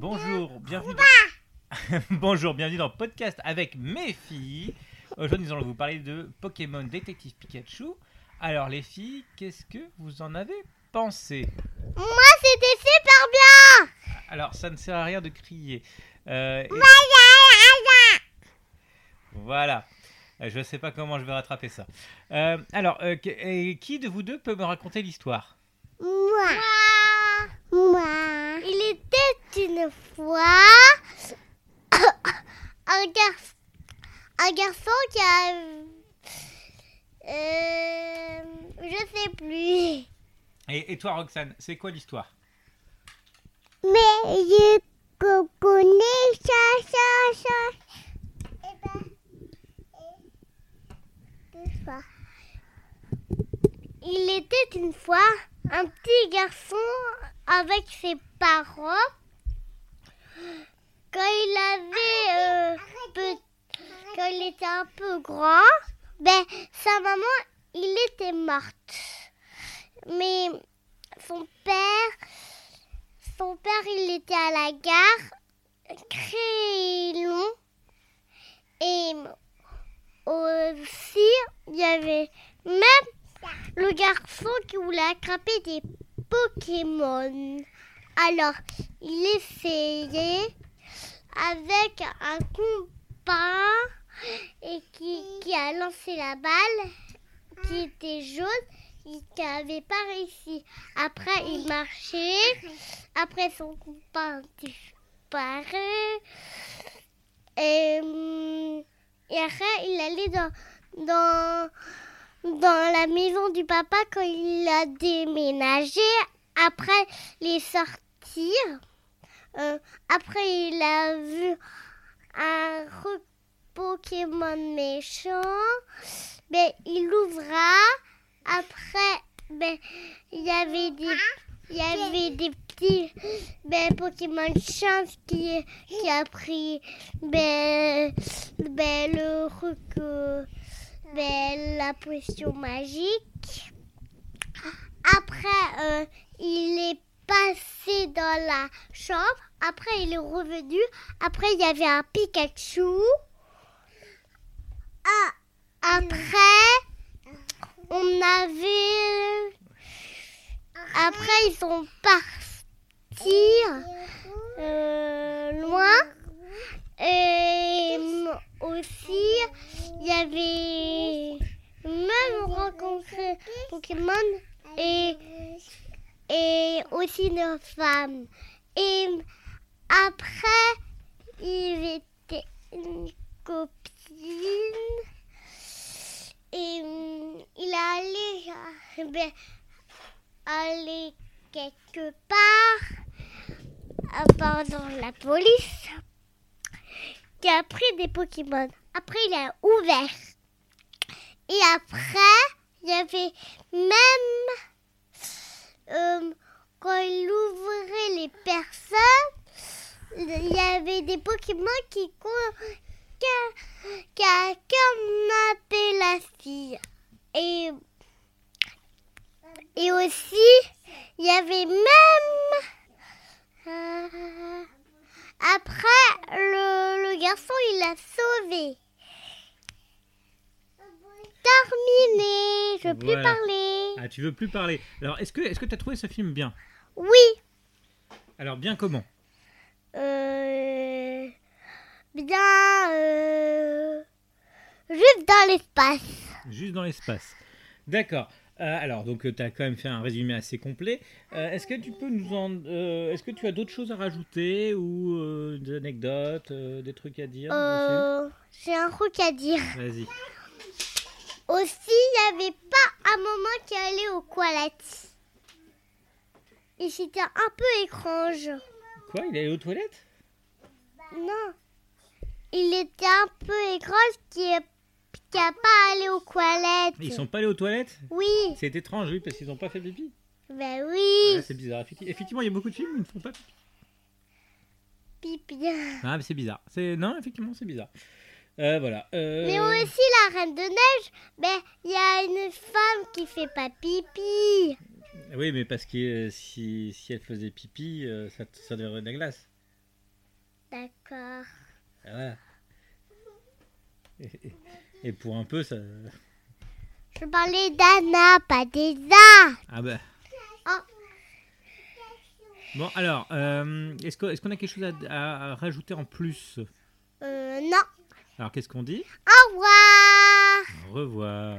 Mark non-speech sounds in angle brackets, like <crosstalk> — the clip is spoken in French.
Bonjour, bienvenue dans... <laughs> Bonjour, bienvenue dans Podcast avec mes filles. Aujourd'hui, nous allons vous parler de Pokémon Détective Pikachu. Alors, les filles, qu'est-ce que vous en avez pensé? Moi, c'était super bien Alors, ça ne sert à rien de crier. Euh, et- Voilà. Euh, Je ne sais pas comment je vais rattraper ça. Euh, alors, euh, qui de vous deux peut me raconter l'histoire? Moi. Moi. Il était une fois <coughs> un, gar- un garçon qui a... Euh, je sais plus. et, et toi, Roxane, c'est quoi l'histoire? Mais je connais ça, ça, ça. Eh ben, eh, deux fois. Il était une fois un petit garçon avec ses parents. Quand il avait euh, peu- quand il était un peu grand, ben sa maman, il était morte. Mais son père, son père, il était à la gare, très long. Et aussi, il y avait même le garçon qui voulait attraper des Pokémon. Alors, il essayait avec un compas et qui, qui a lancé la balle qui était jaune et qui n'avait pas réussi. Après, il marchait. Après, son compas disparaît. Et, hum, et après, il allait dans, dans, dans la maison du papa quand il a déménagé. Après, les sortir. Euh, après, il a vu un re- Pokémon méchant. Ben, il ouvra. Après, ben, il y avait des, il y avait des petits ben, Pokémon chance qui, qui a pris le truc, euh, la potion magique. Après, euh, il est passé dans la chambre. Après, il est revenu. Après, il y avait un Pikachu. Ah, après, on avait. Après, ils sont partis euh, loin. Et aussi, il y avait même rencontré Pokémon et, et aussi une femme. Et après, il était une copine. Et hum, il est allé, euh, ben, aller quelque part euh, pendant la police qui a pris des Pokémon. Après, il a ouvert. Et après, il y avait même euh, quand il ouvrait les personnes, il y avait des Pokémon qui qui, qui kidnappé la fille. Et et aussi, il y avait même euh, après le, le garçon, il l'a sauvé. Terminé, je veux plus parler. Ah, tu veux plus parler. Alors, est-ce que est-ce que tu as trouvé ce film bien? Oui. Alors, bien comment? Euh, bien. euh, juste dans l'espace. Juste dans l'espace. D'accord. Euh, alors, donc, tu as quand même fait un résumé assez complet. Euh, est-ce que tu peux nous en. euh, est-ce que tu as d'autres choses à rajouter ou euh, des anecdotes, euh, des trucs à dire Euh, J'ai un truc à dire. Vas-y. Aussi, il n'y avait pas un moment qui allait aux toilettes. Et c'était un peu étrange. Quoi Il allé aux toilettes? Non. Il était un peu étrange qui n'a pas allé aux toilettes. Ils sont pas allés aux toilettes Oui. C'est étrange, oui, parce qu'ils n'ont pas fait pipi. Ben oui. Ah, c'est bizarre. Effecti- Effectivement, il y a beaucoup de films où ils ne font pas pipi. Pipi. Ah, mais c'est bizarre. C'est non, effectivement, c'est bizarre. Euh, voilà. Euh, Mais aussi la Reine de Neige, ben il y a une femme qui fait pas pipi. Oui, mais parce que euh, si, si elle faisait pipi, ça, ça devrait de la glace. D'accord. Voilà. <laughs> Et, pour un peu, ça. Je parlais d'Anna, pas des A. Ah bah. Oh. Bon, alors, euh, est-ce qu'on est a quelque chose à, à- à rajouter en plus? Euh, non. Alors, qu'est-ce qu'on dit? Au revoir. Au revoir.